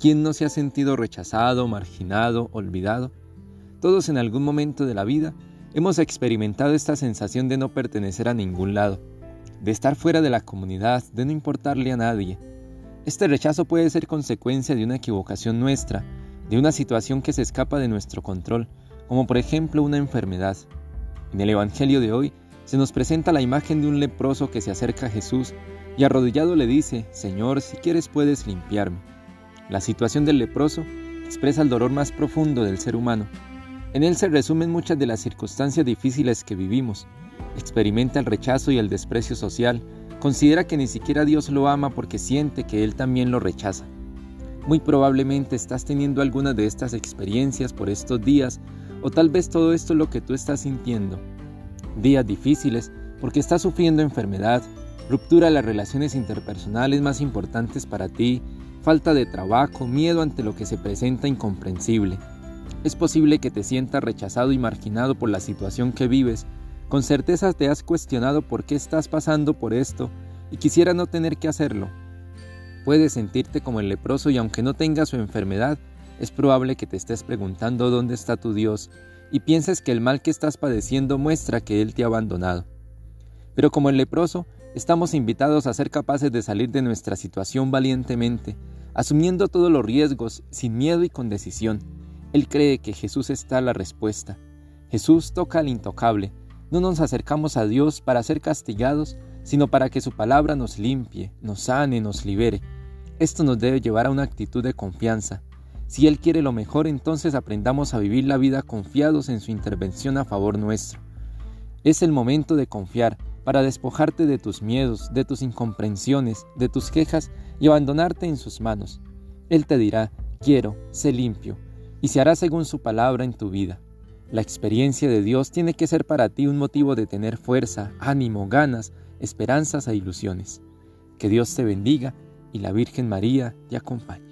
¿Quién no se ha sentido rechazado, marginado, olvidado? Todos en algún momento de la vida hemos experimentado esta sensación de no pertenecer a ningún lado, de estar fuera de la comunidad, de no importarle a nadie. Este rechazo puede ser consecuencia de una equivocación nuestra, de una situación que se escapa de nuestro control, como por ejemplo una enfermedad. En el Evangelio de hoy se nos presenta la imagen de un leproso que se acerca a Jesús y arrodillado le dice, Señor, si quieres puedes limpiarme. La situación del leproso expresa el dolor más profundo del ser humano. En él se resumen muchas de las circunstancias difíciles que vivimos. Experimenta el rechazo y el desprecio social, considera que ni siquiera Dios lo ama porque siente que Él también lo rechaza. Muy probablemente estás teniendo alguna de estas experiencias por estos días, o tal vez todo esto es lo que tú estás sintiendo. Días difíciles porque estás sufriendo enfermedad, ruptura de las relaciones interpersonales más importantes para ti, falta de trabajo, miedo ante lo que se presenta incomprensible. Es posible que te sientas rechazado y marginado por la situación que vives. Con certeza te has cuestionado por qué estás pasando por esto y quisiera no tener que hacerlo. Puedes sentirte como el leproso y aunque no tengas su enfermedad, es probable que te estés preguntando dónde está tu Dios y pienses que el mal que estás padeciendo muestra que Él te ha abandonado. Pero como el leproso, estamos invitados a ser capaces de salir de nuestra situación valientemente, asumiendo todos los riesgos, sin miedo y con decisión. Él cree que Jesús está la respuesta. Jesús toca al intocable. No nos acercamos a Dios para ser castigados, sino para que su palabra nos limpie, nos sane, nos libere. Esto nos debe llevar a una actitud de confianza. Si Él quiere lo mejor, entonces aprendamos a vivir la vida confiados en su intervención a favor nuestro. Es el momento de confiar, para despojarte de tus miedos, de tus incomprensiones, de tus quejas y abandonarte en sus manos. Él te dirá, quiero, sé limpio, y se hará según su palabra en tu vida. La experiencia de Dios tiene que ser para ti un motivo de tener fuerza, ánimo, ganas, esperanzas e ilusiones. Que Dios te bendiga y la Virgen María te acompañe.